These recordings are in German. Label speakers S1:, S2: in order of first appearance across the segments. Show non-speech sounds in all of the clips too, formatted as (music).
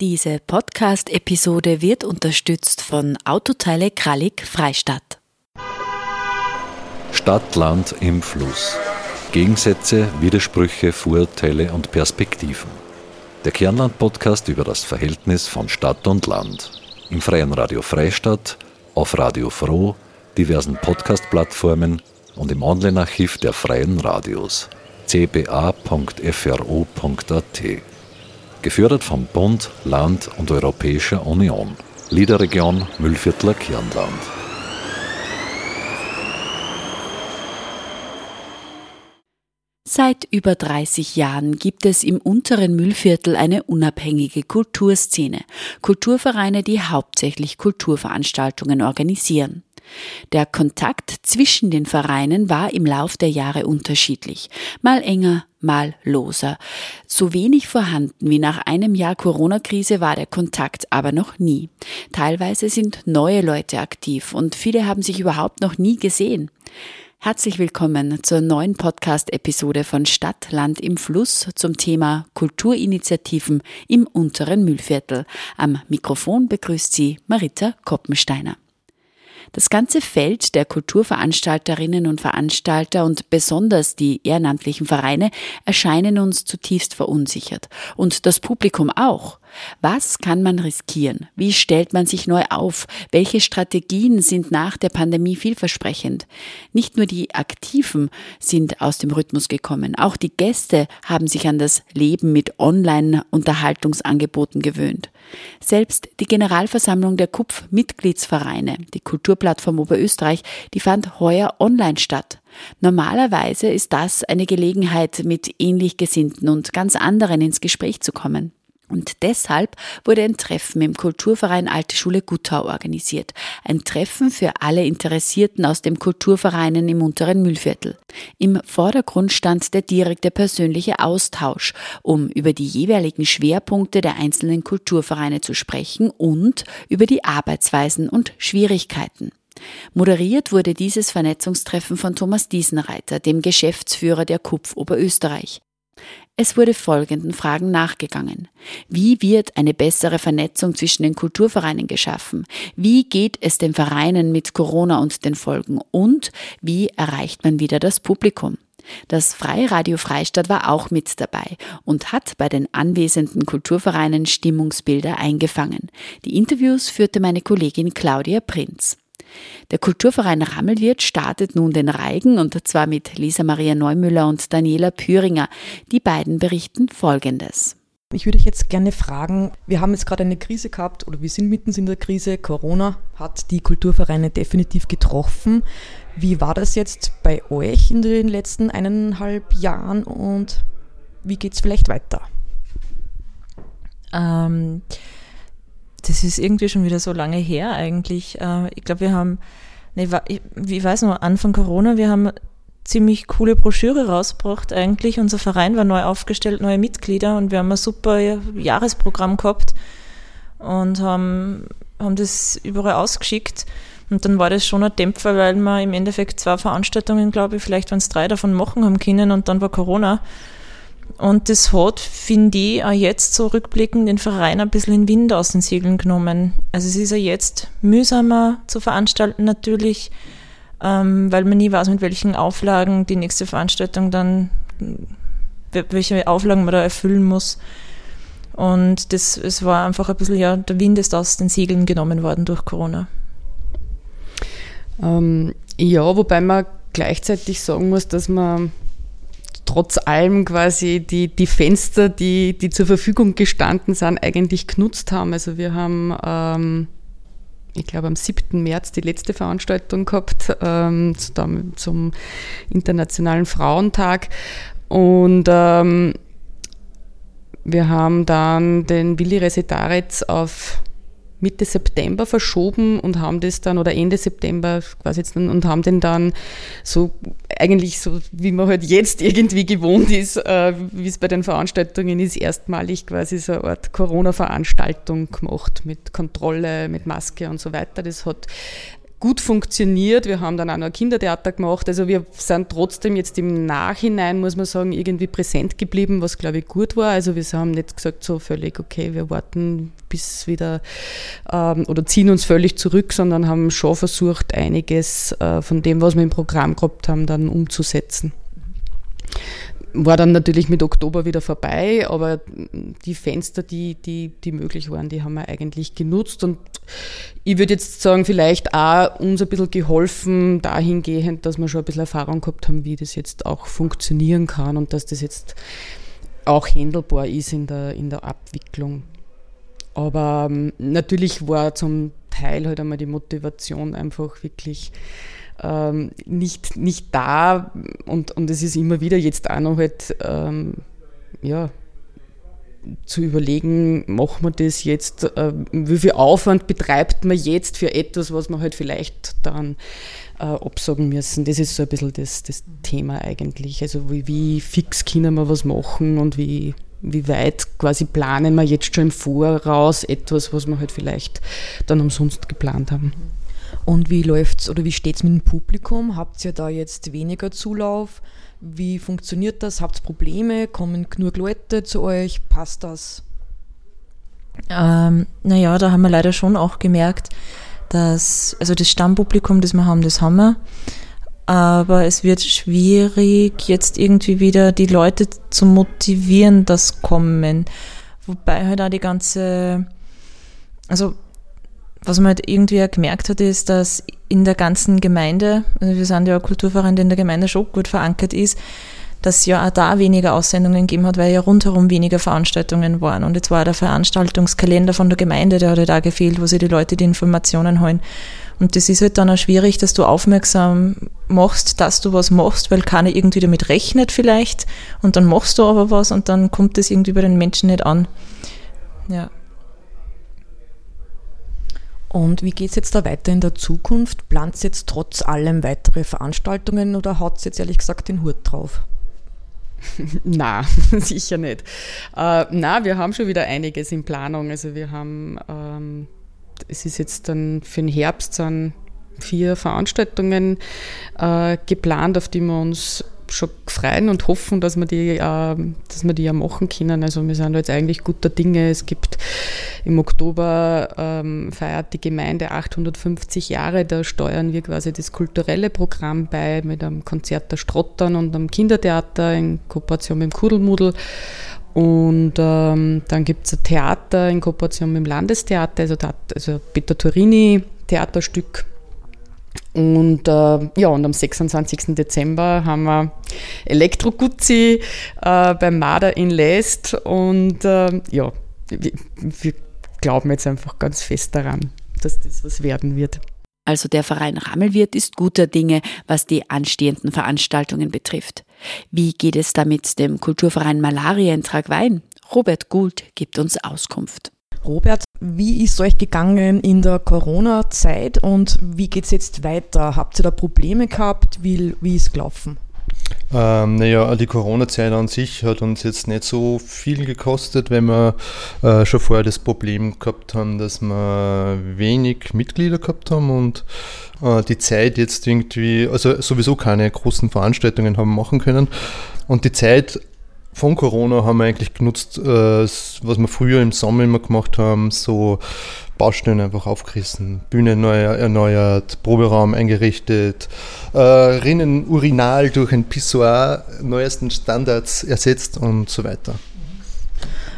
S1: Diese Podcast-Episode wird unterstützt von Autoteile Krallig Freistadt.
S2: Stadt, Land im Fluss. Gegensätze, Widersprüche, Vorurteile und Perspektiven. Der Kernland-Podcast über das Verhältnis von Stadt und Land. Im freien Radio Freistadt, auf Radio Froh, diversen Podcast-Plattformen und im Online-Archiv der freien Radios cba.fro.at gefördert vom Bund, Land und Europäischer Union. Liederregion Müllviertler Kirnland.
S1: Seit über 30 Jahren gibt es im unteren Müllviertel eine unabhängige Kulturszene, Kulturvereine, die hauptsächlich Kulturveranstaltungen organisieren. Der Kontakt zwischen den Vereinen war im Lauf der Jahre unterschiedlich, mal enger, mal loser. So wenig vorhanden wie nach einem Jahr Corona-Krise war der Kontakt aber noch nie. Teilweise sind neue Leute aktiv und viele haben sich überhaupt noch nie gesehen. Herzlich willkommen zur neuen Podcast-Episode von Stadt, Land im Fluss zum Thema Kulturinitiativen im unteren Mühlviertel. Am Mikrofon begrüßt Sie Marita Koppensteiner. Das ganze Feld der Kulturveranstalterinnen und Veranstalter und besonders die ehrenamtlichen Vereine erscheinen uns zutiefst verunsichert. Und das Publikum auch. Was kann man riskieren? Wie stellt man sich neu auf? Welche Strategien sind nach der Pandemie vielversprechend? Nicht nur die Aktiven sind aus dem Rhythmus gekommen, auch die Gäste haben sich an das Leben mit Online-Unterhaltungsangeboten gewöhnt. Selbst die Generalversammlung der KUPF-Mitgliedsvereine, die Kulturplattform Oberösterreich, die fand heuer online statt. Normalerweise ist das eine Gelegenheit, mit ähnlich Gesinnten und ganz anderen ins Gespräch zu kommen. Und deshalb wurde ein Treffen im Kulturverein Alte Schule Guttau organisiert. Ein Treffen für alle Interessierten aus den Kulturvereinen im unteren Mühlviertel. Im Vordergrund stand der direkte persönliche Austausch, um über die jeweiligen Schwerpunkte der einzelnen Kulturvereine zu sprechen und über die Arbeitsweisen und Schwierigkeiten. Moderiert wurde dieses Vernetzungstreffen von Thomas Diesenreiter, dem Geschäftsführer der KUPF Oberösterreich. Es wurde folgenden Fragen nachgegangen. Wie wird eine bessere Vernetzung zwischen den Kulturvereinen geschaffen? Wie geht es den Vereinen mit Corona und den Folgen? Und wie erreicht man wieder das Publikum? Das Freiradio Freistadt war auch mit dabei und hat bei den anwesenden Kulturvereinen Stimmungsbilder eingefangen. Die Interviews führte meine Kollegin Claudia Prinz. Der Kulturverein Rammelwirt startet nun den Reigen und zwar mit Lisa Maria Neumüller und Daniela Püringer. Die beiden berichten Folgendes.
S3: Ich würde euch jetzt gerne fragen, wir haben jetzt gerade eine Krise gehabt oder wir sind mitten in der Krise. Corona hat die Kulturvereine definitiv getroffen. Wie war das jetzt bei euch in den letzten eineinhalb Jahren und wie geht es vielleicht weiter?
S4: Ähm, das ist irgendwie schon wieder so lange her eigentlich. Äh, ich glaube, wir haben, ne, ich weiß noch, Anfang Corona, wir haben ziemlich coole Broschüre rausgebracht eigentlich. Unser Verein war neu aufgestellt, neue Mitglieder und wir haben ein super Jahresprogramm gehabt und haben, haben das überall ausgeschickt. Und dann war das schon ein Dämpfer, weil wir im Endeffekt zwei Veranstaltungen, glaube ich, vielleicht waren es drei davon machen haben können und dann war Corona. Und das hat, finde ich, auch jetzt so rückblickend den Verein ein bisschen in Wind aus den Segeln genommen. Also es ist ja jetzt mühsamer zu veranstalten natürlich, ähm, weil man nie weiß, mit welchen Auflagen die nächste Veranstaltung dann, welche Auflagen man da erfüllen muss. Und das, es war einfach ein bisschen, ja, der Wind ist aus den Segeln genommen worden durch Corona.
S3: Ähm, ja, wobei man gleichzeitig sagen muss, dass man trotz allem quasi die, die Fenster, die, die zur Verfügung gestanden sind, eigentlich genutzt haben. Also wir haben, ähm, ich glaube, am 7. März die letzte Veranstaltung gehabt ähm, zum Internationalen Frauentag. Und ähm, wir haben dann den Willi Resetaritz auf Mitte September verschoben und haben das dann, oder Ende September quasi jetzt und haben den dann so, eigentlich so, wie man halt jetzt irgendwie gewohnt ist, äh, wie es bei den Veranstaltungen ist, erstmalig quasi so eine Art Corona-Veranstaltung gemacht mit Kontrolle, mit Maske und so weiter. Das hat gut funktioniert. Wir haben dann auch noch ein Kindertheater gemacht. Also wir sind trotzdem jetzt im Nachhinein, muss man sagen, irgendwie präsent geblieben, was glaube ich gut war. Also wir haben nicht gesagt so völlig, okay, wir warten bis wieder ähm, oder ziehen uns völlig zurück, sondern haben schon versucht, einiges äh, von dem, was wir im Programm gehabt haben, dann umzusetzen war dann natürlich mit Oktober wieder vorbei, aber die Fenster, die, die, die möglich waren, die haben wir eigentlich genutzt. Und ich würde jetzt sagen, vielleicht auch uns ein bisschen geholfen dahingehend, dass wir schon ein bisschen Erfahrung gehabt haben, wie das jetzt auch funktionieren kann und dass das jetzt auch handelbar ist in der, in der Abwicklung. Aber ähm, natürlich war zum Teil halt einmal die Motivation einfach wirklich ähm, nicht, nicht da und, und es ist immer wieder jetzt auch noch halt, ähm, ja, zu überlegen, machen wir das jetzt, äh, wie viel Aufwand betreibt man jetzt für etwas, was man halt vielleicht dann äh, absagen müssen. Das ist so ein bisschen das, das Thema eigentlich. Also wie, wie fix können wir was machen und wie, wie weit quasi planen wir jetzt schon im Voraus etwas, was wir halt vielleicht dann umsonst geplant haben.
S5: Und wie läuft's oder wie steht's mit dem Publikum? Habt ihr da jetzt weniger Zulauf? Wie funktioniert das? Habt ihr Probleme? Kommen genug Leute zu euch? Passt das?
S4: Ähm, naja, da haben wir leider schon auch gemerkt, dass, also das Stammpublikum, das wir haben, das haben wir. Aber es wird schwierig, jetzt irgendwie wieder die Leute zu motivieren, das kommen. Wobei halt auch die ganze, also was man halt irgendwie gemerkt hat, ist, dass in der ganzen Gemeinde, also wir sind ja ein Kulturverein, der in der Gemeinde schon gut verankert ist, dass ja auch da weniger Aussendungen gegeben hat, weil ja rundherum weniger Veranstaltungen waren. Und jetzt war der Veranstaltungskalender von der Gemeinde, der hat halt da gefehlt, wo sich die Leute die Informationen holen. Und das ist halt dann auch schwierig, dass du aufmerksam machst, dass du was machst, weil keiner irgendwie damit rechnet vielleicht. Und dann machst du aber was und dann kommt das irgendwie bei den Menschen nicht an. Ja.
S5: Und wie geht es jetzt da weiter in der Zukunft? Plant ihr jetzt trotz allem weitere Veranstaltungen oder haut jetzt ehrlich gesagt den Hut drauf? (laughs)
S3: na, (laughs) sicher nicht. Äh, na, wir haben schon wieder einiges in Planung. Also wir haben, ähm, es ist jetzt dann für den Herbst dann vier Veranstaltungen äh, geplant, auf die wir uns schon freuen und hoffen, dass wir die, äh, dass wir die ja machen können. Also wir sind jetzt eigentlich guter Dinge. Es gibt im Oktober ähm, feiert die Gemeinde 850 Jahre. Da steuern wir quasi das kulturelle Programm bei mit einem Konzert der Strottern und einem Kindertheater in Kooperation mit dem Kudelmudel. Und ähm, dann gibt es ein Theater in Kooperation mit dem Landestheater, also, also Peter Turini Theaterstück und äh, ja, und am 26. Dezember haben wir Elektro-Guzzi äh, beim Marder in Lest. Und äh, ja, wir, wir glauben jetzt einfach ganz fest daran, dass das was werden wird.
S1: Also der Verein Rammelwirt ist guter Dinge, was die anstehenden Veranstaltungen betrifft. Wie geht es damit dem Kulturverein Malaria in Tragwein? Robert Gould gibt uns Auskunft.
S5: Robert, wie ist euch gegangen in der Corona-Zeit und wie geht es jetzt weiter? Habt ihr da Probleme gehabt? Wie, wie ist es gelaufen?
S6: Ähm, naja, die Corona-Zeit an sich hat uns jetzt nicht so viel gekostet, wenn wir äh, schon vorher das Problem gehabt haben, dass wir wenig Mitglieder gehabt haben und äh, die Zeit jetzt irgendwie, also sowieso keine großen Veranstaltungen haben machen können. Und die Zeit von Corona haben wir eigentlich genutzt, äh, was wir früher im Sommer immer gemacht haben, so Baustellen einfach aufgerissen, Bühne neu erneuert, Proberaum eingerichtet, äh, Rinnen Urinal durch ein Pissoir neuesten Standards ersetzt und so weiter.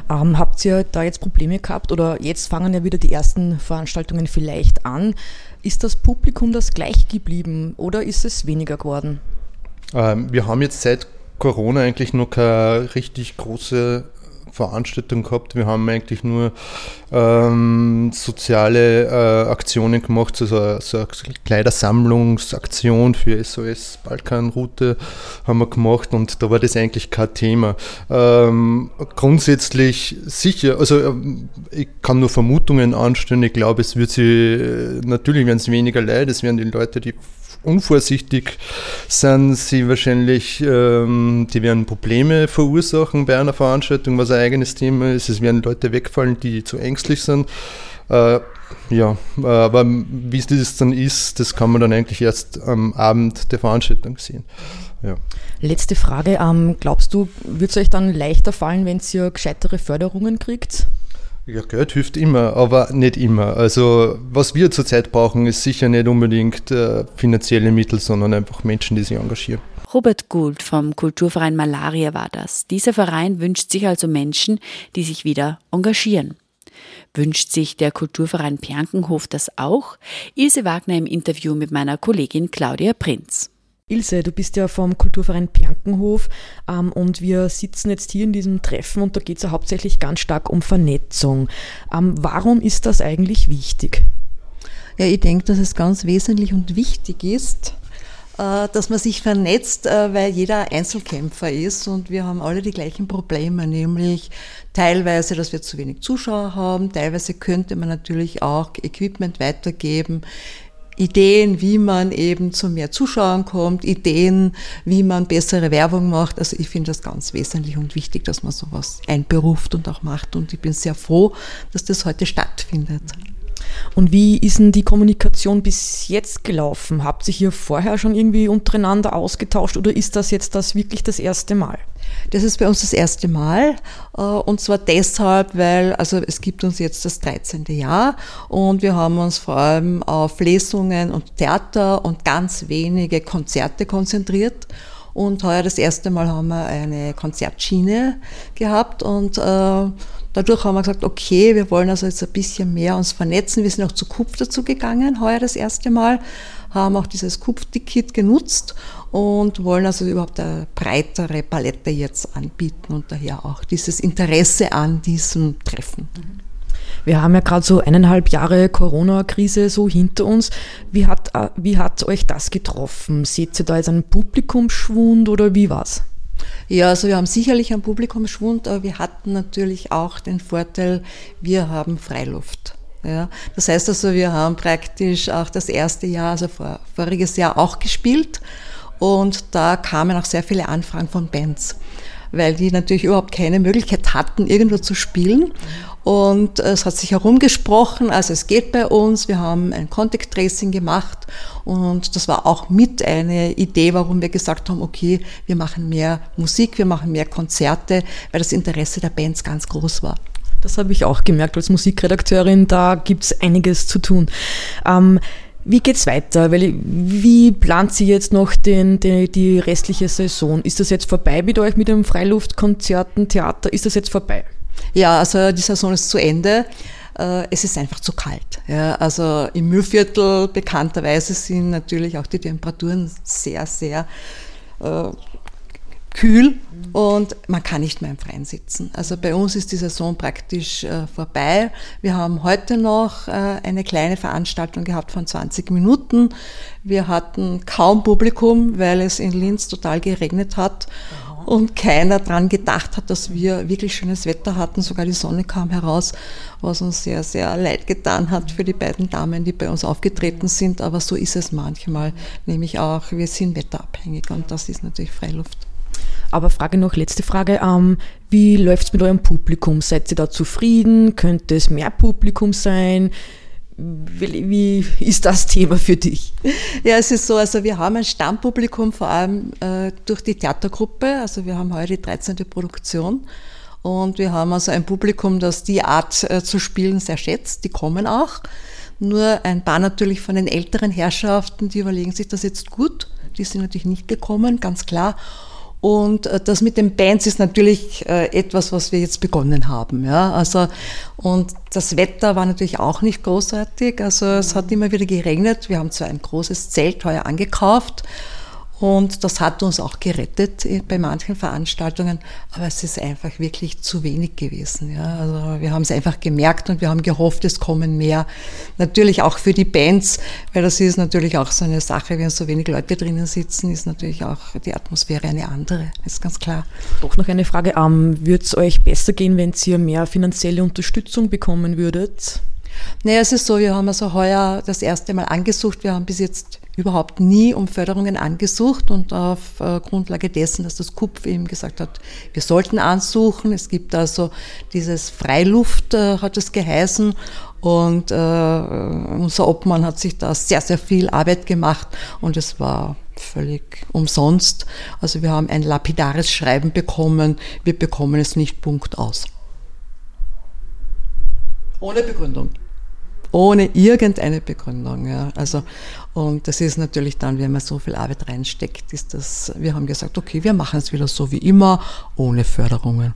S5: Ähm, habt ihr da jetzt Probleme gehabt oder jetzt fangen ja wieder die ersten Veranstaltungen vielleicht an? Ist das Publikum das gleich geblieben oder ist es weniger geworden?
S6: Ähm, wir haben jetzt seit Corona eigentlich noch keine richtig große Veranstaltung gehabt. Wir haben eigentlich nur ähm, soziale äh, Aktionen gemacht, also so eine Kleidersammlungsaktion für SOS Balkanroute haben wir gemacht und da war das eigentlich kein Thema. Ähm, grundsätzlich sicher, also ähm, ich kann nur Vermutungen anstellen. Ich glaube, es wird sie, natürlich werden es weniger Leute, es werden die Leute, die unvorsichtig sind sie wahrscheinlich, ähm, die werden Probleme verursachen bei einer Veranstaltung, was ein eigenes Thema ist. Es werden Leute wegfallen, die zu ängstlich sind. Äh, ja, aber wie das dann ist, das kann man dann eigentlich erst am Abend der Veranstaltung sehen. Ja.
S5: Letzte Frage. Ähm, glaubst du, wird es euch dann leichter fallen, wenn ihr gescheitere Förderungen kriegt?
S6: Ja, Geld hilft immer, aber nicht immer. Also was wir zurzeit brauchen, ist sicher nicht unbedingt äh, finanzielle Mittel, sondern einfach Menschen, die sich engagieren.
S1: Robert Gould vom Kulturverein Malaria war das. Dieser Verein wünscht sich also Menschen, die sich wieder engagieren. Wünscht sich der Kulturverein Piankenhof das auch? Ilse Wagner im Interview mit meiner Kollegin Claudia Prinz.
S5: Ilse, du bist ja vom Kulturverein Piankenhof ähm, und wir sitzen jetzt hier in diesem Treffen und da geht es ja hauptsächlich ganz stark um Vernetzung. Ähm, warum ist das eigentlich wichtig?
S7: Ja, ich denke, dass es ganz wesentlich und wichtig ist, äh, dass man sich vernetzt, äh, weil jeder Einzelkämpfer ist und wir haben alle die gleichen Probleme, nämlich teilweise, dass wir zu wenig Zuschauer haben, teilweise könnte man natürlich auch Equipment weitergeben. Ideen, wie man eben zu mehr Zuschauern kommt, Ideen, wie man bessere Werbung macht. Also ich finde das ganz wesentlich und wichtig, dass man sowas einberuft und auch macht. Und ich bin sehr froh, dass das heute stattfindet.
S5: Und wie ist denn die Kommunikation bis jetzt gelaufen? Habt ihr hier vorher schon irgendwie untereinander ausgetauscht oder ist das jetzt das wirklich das erste Mal?
S7: Das ist bei uns das erste Mal äh, und zwar deshalb, weil also es gibt uns jetzt das 13. Jahr und wir haben uns vor allem auf Lesungen und Theater und ganz wenige Konzerte konzentriert. Und heuer das erste Mal haben wir eine Konzertschiene gehabt und äh, dadurch haben wir gesagt, okay, wir wollen also jetzt ein bisschen mehr uns vernetzen. Wir sind auch zu Kupf dazu gegangen, heuer das erste Mal, haben auch dieses Kupf-Ticket genutzt und wollen also überhaupt eine breitere Palette jetzt anbieten und daher auch dieses Interesse an diesem Treffen.
S5: Wir haben ja gerade so eineinhalb Jahre Corona-Krise so hinter uns. Wie hat, äh, wie hat euch das getroffen? Seht ihr da jetzt einen Publikumsschwund oder wie war's?
S7: Ja, also wir haben sicherlich einen Publikumsschwund, aber wir hatten natürlich auch den Vorteil, wir haben Freiluft. Ja, das heißt also, wir haben praktisch auch das erste Jahr, also vor, voriges Jahr auch gespielt und da kamen auch sehr viele Anfragen von Bands, weil die natürlich überhaupt keine Möglichkeit hatten, irgendwo zu spielen. Und es hat sich herumgesprochen, also es geht bei uns, wir haben ein Contact Tracing gemacht und das war auch mit eine Idee, warum wir gesagt haben, okay, wir machen mehr Musik, wir machen mehr Konzerte, weil das Interesse der Bands ganz groß war.
S5: Das habe ich auch gemerkt als Musikredakteurin, da gibt es einiges zu tun. Ähm, wie geht's weiter? Wie plant sie jetzt noch den, die, die restliche Saison? Ist das jetzt vorbei mit euch mit dem Freiluftkonzerten, Theater? Ist das jetzt vorbei?
S7: Ja, also die Saison ist zu Ende. Äh, es ist einfach zu kalt. Ja, also im Mühlviertel bekannterweise sind natürlich auch die Temperaturen sehr, sehr äh, kühl und man kann nicht mehr im Freien sitzen. Also bei uns ist die Saison praktisch äh, vorbei. Wir haben heute noch äh, eine kleine Veranstaltung gehabt von 20 Minuten. Wir hatten kaum Publikum, weil es in Linz total geregnet hat und keiner dran gedacht hat, dass wir wirklich schönes Wetter hatten. Sogar die Sonne kam heraus, was uns sehr, sehr leid getan hat für die beiden Damen, die bei uns aufgetreten sind. Aber so ist es manchmal, nämlich auch, wir sind wetterabhängig und das ist natürlich Freiluft.
S5: Aber Frage noch, letzte Frage. Ähm, wie läuft es mit eurem Publikum? Seid ihr da zufrieden? Könnte es mehr Publikum sein? Wie, ist das Thema für dich?
S7: Ja, es ist so, also wir haben ein Stammpublikum, vor allem äh, durch die Theatergruppe. Also wir haben heute die 13. Produktion. Und wir haben also ein Publikum, das die Art äh, zu spielen sehr schätzt. Die kommen auch. Nur ein paar natürlich von den älteren Herrschaften, die überlegen sich das jetzt gut. Die sind natürlich nicht gekommen, ganz klar. Und äh, das mit den Bands ist natürlich äh, etwas, was wir jetzt begonnen haben. Ja? Also, und das Wetter war natürlich auch nicht großartig. Also es hat immer wieder geregnet. Wir haben zwar ein großes Zelt heuer angekauft und das hat uns auch gerettet bei manchen Veranstaltungen, aber es ist einfach wirklich zu wenig gewesen. Ja. Also wir haben es einfach gemerkt und wir haben gehofft, es kommen mehr. Natürlich auch für die Bands, weil das ist natürlich auch so eine Sache, wenn so wenig Leute drinnen sitzen, ist natürlich auch die Atmosphäre eine andere, ist ganz klar.
S5: Doch noch eine Frage, ähm, würde es euch besser gehen, wenn ihr mehr finanzielle Unterstützung bekommen würdet?
S7: Naja, es ist so, wir haben also heuer das erste Mal angesucht. Wir haben bis jetzt überhaupt nie um Förderungen angesucht und auf äh, Grundlage dessen, dass das KUPF eben gesagt hat, wir sollten ansuchen. Es gibt also dieses Freiluft, äh, hat es geheißen. Und äh, unser Obmann hat sich da sehr, sehr viel Arbeit gemacht und es war völlig umsonst. Also wir haben ein lapidares Schreiben bekommen, wir bekommen es nicht Punkt aus. Ohne Begründung. Ohne irgendeine Begründung. Ja. Also, und das ist natürlich dann, wenn man so viel Arbeit reinsteckt, ist das, wir haben gesagt, okay, wir machen es wieder so wie immer, ohne Förderungen.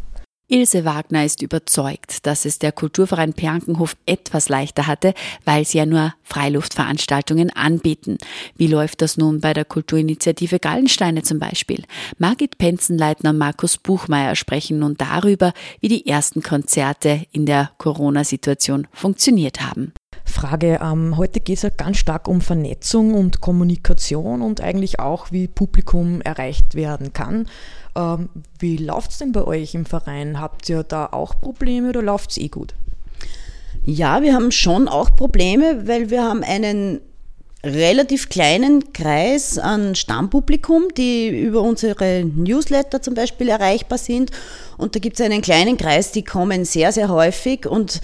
S1: Ilse Wagner ist überzeugt, dass es der Kulturverein Perkenhof etwas leichter hatte, weil sie ja nur Freiluftveranstaltungen anbieten. Wie läuft das nun bei der Kulturinitiative Gallensteine zum Beispiel? Margit Penzenleitner und Markus Buchmeier sprechen nun darüber, wie die ersten Konzerte in der Corona-Situation funktioniert haben.
S5: Frage. Ähm, heute geht es ja ganz stark um Vernetzung und Kommunikation und eigentlich auch, wie Publikum erreicht werden kann. Ähm, wie läuft es denn bei euch im Verein? Habt ihr da auch Probleme oder läuft es eh gut?
S8: Ja, wir haben schon auch Probleme, weil wir haben einen relativ kleinen Kreis an Stammpublikum, die über unsere Newsletter zum Beispiel erreichbar sind. Und da gibt es einen kleinen Kreis, die kommen sehr, sehr häufig und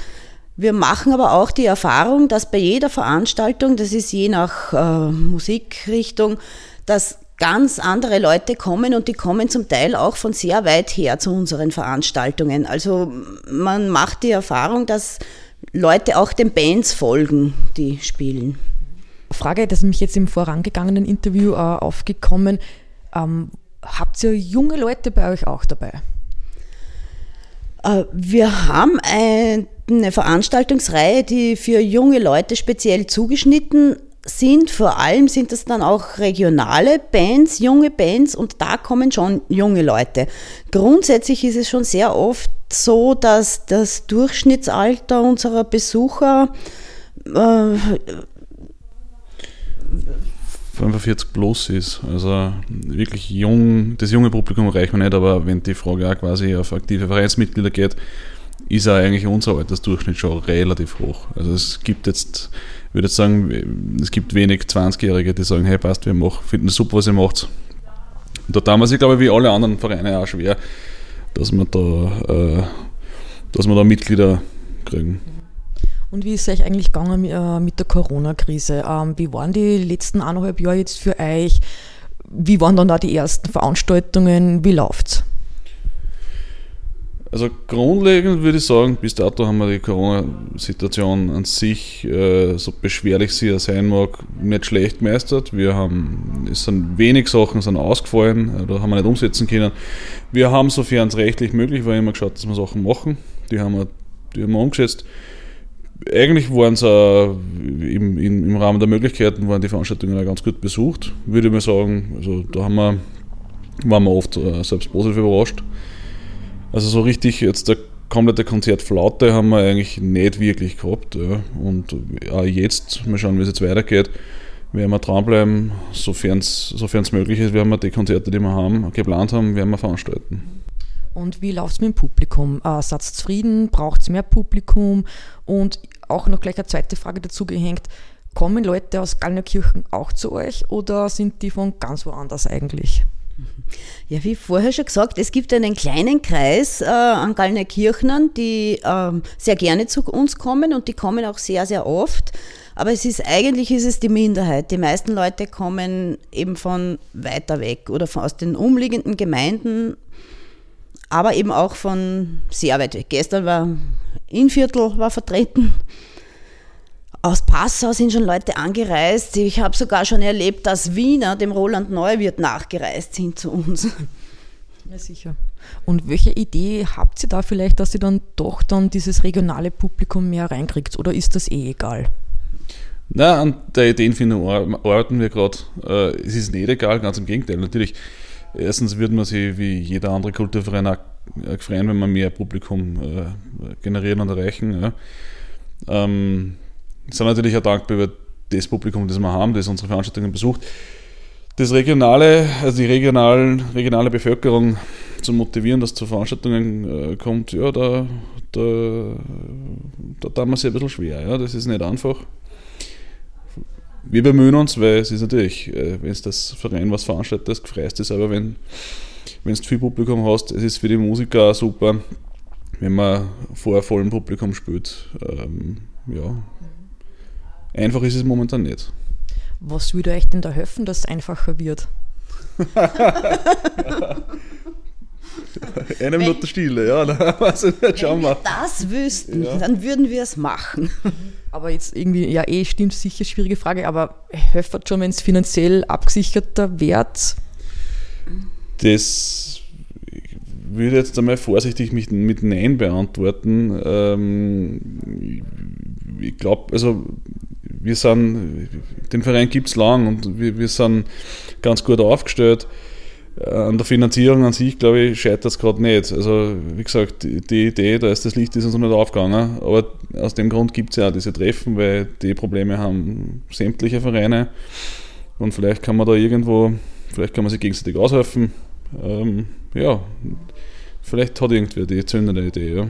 S8: wir machen aber auch die Erfahrung, dass bei jeder Veranstaltung, das ist je nach äh, Musikrichtung, dass ganz andere Leute kommen und die kommen zum Teil auch von sehr weit her zu unseren Veranstaltungen. Also man macht die Erfahrung, dass Leute auch den Bands folgen, die spielen.
S5: Frage, das ist mich jetzt im vorangegangenen Interview äh, aufgekommen. Ähm, habt ihr junge Leute bei euch auch dabei?
S8: Äh, wir haben eine Veranstaltungsreihe, die für junge Leute speziell zugeschnitten sind. Vor allem sind es dann auch regionale Bands, junge Bands und da kommen schon junge Leute. Grundsätzlich ist es schon sehr oft so, dass das Durchschnittsalter unserer Besucher äh,
S9: 45 plus ist. Also wirklich jung, das junge Publikum reicht mir nicht, aber wenn die Frage auch quasi auf aktive Vereinsmitglieder geht, ist auch eigentlich unser Altersdurchschnitt schon relativ hoch. Also es gibt jetzt, ich würde jetzt sagen, es gibt wenig 20-Jährige, die sagen, hey passt, wir machen, finden es super, was ihr macht. Und da wir sich, glaube ich, wie alle anderen Vereine auch schwer, dass wir da, äh, dass wir da Mitglieder kriegen.
S5: Und wie ist es euch eigentlich gegangen äh, mit der Corona-Krise? Ähm, wie waren die letzten eineinhalb Jahre jetzt für euch? Wie waren dann da die ersten Veranstaltungen? Wie läuft's?
S9: Also grundlegend würde ich sagen, bis dato haben wir die Corona-Situation an sich, äh, so beschwerlich sie ja sein mag, nicht schlecht gemeistert. Wir haben, es sind wenig Sachen sind ausgefallen, äh, da haben wir nicht umsetzen können. Wir haben, sofern es rechtlich möglich war, immer geschaut, dass wir Sachen machen. Die haben wir, die haben wir umgesetzt eigentlich waren es äh, im, im, Rahmen der Möglichkeiten waren die Veranstaltungen auch ganz gut besucht, würde ich mal sagen. Also da haben wir, waren wir oft äh, selbst positiv überrascht. Also so richtig jetzt der komplette Konzertflaute haben wir eigentlich nicht wirklich gehabt. Ja. Und auch jetzt, mal schauen, wie es jetzt weitergeht, werden wir dranbleiben, sofern es möglich ist, werden wir die Konzerte, die wir haben, geplant haben, werden wir veranstalten.
S5: Und wie läuft es mit dem Publikum? Äh, Seid zufrieden? Braucht es mehr Publikum? Und auch noch gleich eine zweite Frage dazu gehängt. Kommen Leute aus Gallnerkirchen auch zu euch oder sind die von ganz woanders eigentlich?
S8: Ja, wie vorher schon gesagt, es gibt einen kleinen Kreis äh, an Gallnerkirchnern, die äh, sehr gerne zu uns kommen und die kommen auch sehr, sehr oft. Aber es ist eigentlich ist es die Minderheit. Die meisten Leute kommen eben von weiter weg oder von, aus den umliegenden Gemeinden aber eben auch von sehr weit weg. Gestern war Innviertel war vertreten. Aus Passau sind schon Leute angereist. Ich habe sogar schon erlebt, dass Wiener dem Roland Neuwirth nachgereist sind zu uns.
S5: Ja, sicher. Und welche Idee habt ihr da vielleicht, dass ihr dann doch dann dieses regionale Publikum mehr reinkriegt? Oder ist das eh egal?
S9: Na, an der Ideenfindung arbeiten wir gerade. Äh, es ist nicht egal, ganz im Gegenteil. Natürlich Erstens wird man sich wie jeder andere Kulturverein auch freuen, wenn man mehr Publikum äh, generieren und erreichen. Ja. Ähm, sind natürlich auch dankbar über das Publikum, das wir haben, das unsere Veranstaltungen besucht. Das regionale, also die regionalen, regionale Bevölkerung zu motivieren, dass zu Veranstaltungen äh, kommt, ja, da, da, da tun wir sich ein bisschen schwer. Ja? Das ist nicht einfach. Wir bemühen uns, weil es ist natürlich, äh, wenn es das Verein was veranstaltet, das freust es, aber wenn wenn du viel Publikum hast, es ist für die Musiker auch super, wenn man vor vollem Publikum spielt. Ähm, ja. Einfach ist es momentan nicht.
S5: Was würde euch denn da helfen, dass es einfacher wird? (laughs)
S9: Eine Minute Stille, ja, (laughs) nicht,
S8: schauen wir. Wenn wir das wüssten, ja. dann würden wir es machen. (laughs)
S5: Aber jetzt irgendwie, ja, eh stimmt, sicher schwierige Frage, aber hilft schon, wenn es finanziell abgesicherter wird?
S9: Das würde jetzt einmal vorsichtig mit, mit Nein beantworten. Ähm, ich glaube, also wir sind, den Verein gibt es lang und wir, wir sind ganz gut aufgestellt. Äh, an der Finanzierung an sich, glaube ich, scheitert es gerade nicht. Also, wie gesagt, die Idee, da ist das Licht ist uns noch nicht aufgegangen, aber aus dem Grund gibt es ja auch diese Treffen, weil die Probleme haben sämtliche Vereine und vielleicht kann man da irgendwo, vielleicht kann man sich gegenseitig aushelfen. Ähm, ja, vielleicht hat irgendwer die zündende Idee, ja.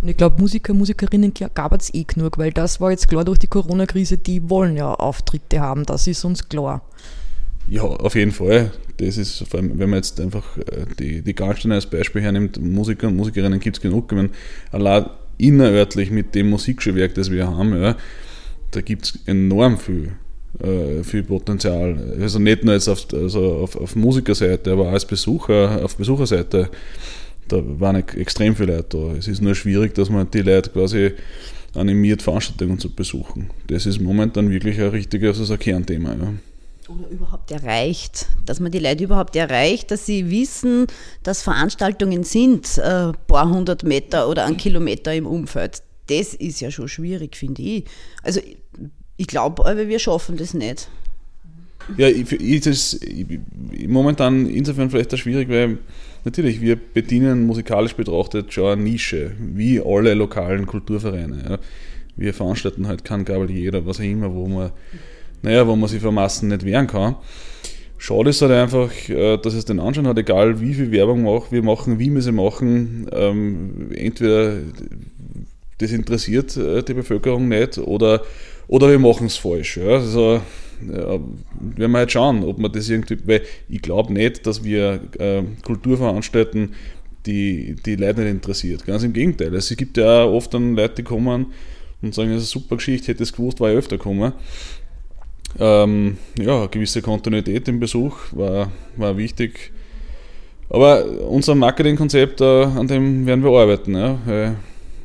S5: Und ich glaube, Musiker, Musikerinnen gab es eh genug, weil das war jetzt klar durch die Corona-Krise, die wollen ja Auftritte haben, das ist uns klar.
S9: Ja, auf jeden Fall. Das ist, vor allem, wenn man jetzt einfach äh, die, die Garsteine als Beispiel hernimmt, Musiker und Musikerinnen gibt es genug. Meine, allein innerörtlich mit dem Musikschulwerk, das wir haben, ja, da gibt es enorm viel, äh, viel Potenzial. Also nicht nur jetzt auf, also auf, auf Musikerseite, aber auch als Besucher, auf Besucherseite da waren extrem viele Leute da. Es ist nur schwierig, dass man die Leute quasi animiert, Veranstaltungen zu besuchen. Das ist momentan wirklich ein richtiges also ein Kernthema. Ja.
S8: Oder überhaupt erreicht, dass man die Leute überhaupt erreicht, dass sie wissen, dass Veranstaltungen sind, ein äh, paar hundert Meter oder ein Kilometer im Umfeld. Das ist ja schon schwierig, finde ich. Also ich glaube, wir schaffen das nicht.
S9: Ja, ich, ich, das, ich, momentan insofern vielleicht auch schwierig, weil natürlich, wir bedienen musikalisch betrachtet schon eine Nische, wie alle lokalen Kulturvereine. Ja. Wir veranstalten halt kein Gabel oder was auch immer, wo man, naja, wo man sich vor Massen nicht wehren kann. Schade ist halt einfach, äh, dass es den Anschein hat, egal wie viel Werbung wir machen, wie wir sie machen, ähm, entweder das interessiert äh, die Bevölkerung nicht oder, oder wir machen es falsch. Ja. Also, ja, werden wir halt schauen, ob man das irgendwie, weil ich glaube nicht, dass wir äh, Kultur veranstalten, die die Leute nicht interessiert. Ganz im Gegenteil. Also es gibt ja oft dann Leute, die kommen und sagen, das ist eine super Geschichte, hätte es gewusst, war ich öfter gekommen. Ähm, ja, gewisse Kontinuität im Besuch war, war wichtig. Aber unser Marketingkonzept, äh, an dem werden wir arbeiten. Ja,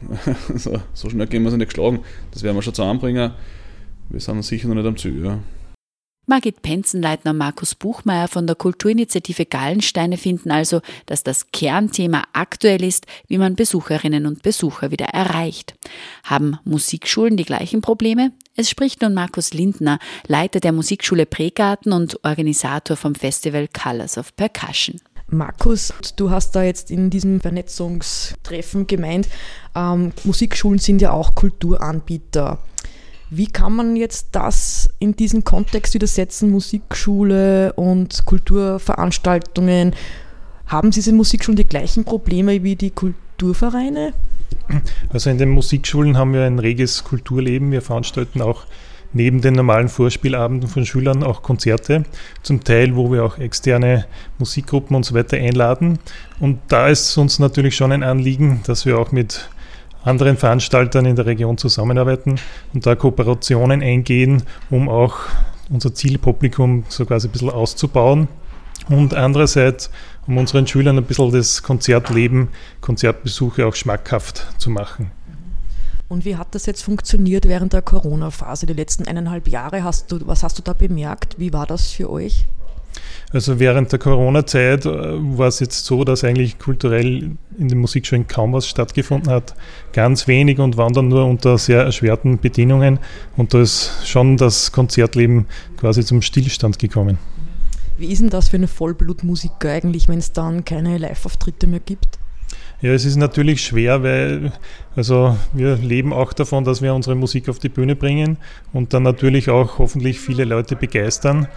S9: (laughs) so, so, schnell gehen wir es nicht geschlagen. Das werden wir schon zusammenbringen. Wir sind sicher noch nicht am Ziel. Ja.
S1: Margit Penzenleitner und Markus Buchmeier von der Kulturinitiative Gallensteine finden also, dass das Kernthema aktuell ist, wie man Besucherinnen und Besucher wieder erreicht. Haben Musikschulen die gleichen Probleme? Es spricht nun Markus Lindner, Leiter der Musikschule Pregarten und Organisator vom Festival Colors of Percussion.
S5: Markus, du hast da jetzt in diesem Vernetzungstreffen gemeint, ähm, Musikschulen sind ja auch Kulturanbieter. Wie kann man jetzt das in diesen Kontext widersetzen, Musikschule und Kulturveranstaltungen? Haben diese Musikschulen die gleichen Probleme wie die Kulturvereine?
S10: Also in den Musikschulen haben wir ein reges Kulturleben. Wir veranstalten auch neben den normalen Vorspielabenden von Schülern auch Konzerte, zum Teil, wo wir auch externe Musikgruppen und so weiter einladen. Und da ist uns natürlich schon ein Anliegen, dass wir auch mit anderen Veranstaltern in der Region zusammenarbeiten und da Kooperationen eingehen, um auch unser Zielpublikum so quasi ein bisschen auszubauen. Und andererseits, um unseren Schülern ein bisschen das Konzertleben, Konzertbesuche auch schmackhaft zu machen.
S5: Und wie hat das jetzt funktioniert während der Corona-Phase, die letzten eineinhalb Jahre? Hast du, was hast du da bemerkt? Wie war das für euch?
S10: Also während der Corona-Zeit äh, war es jetzt so, dass eigentlich kulturell in den Musikschulen kaum was stattgefunden hat. Ganz wenig und waren dann nur unter sehr erschwerten Bedingungen. Und da ist schon das Konzertleben quasi zum Stillstand gekommen.
S5: Wie ist denn das für einen Vollblutmusiker eigentlich, wenn es dann keine Live-Auftritte mehr gibt?
S10: Ja, es ist natürlich schwer, weil also wir leben auch davon, dass wir unsere Musik auf die Bühne bringen und dann natürlich auch hoffentlich viele Leute begeistern.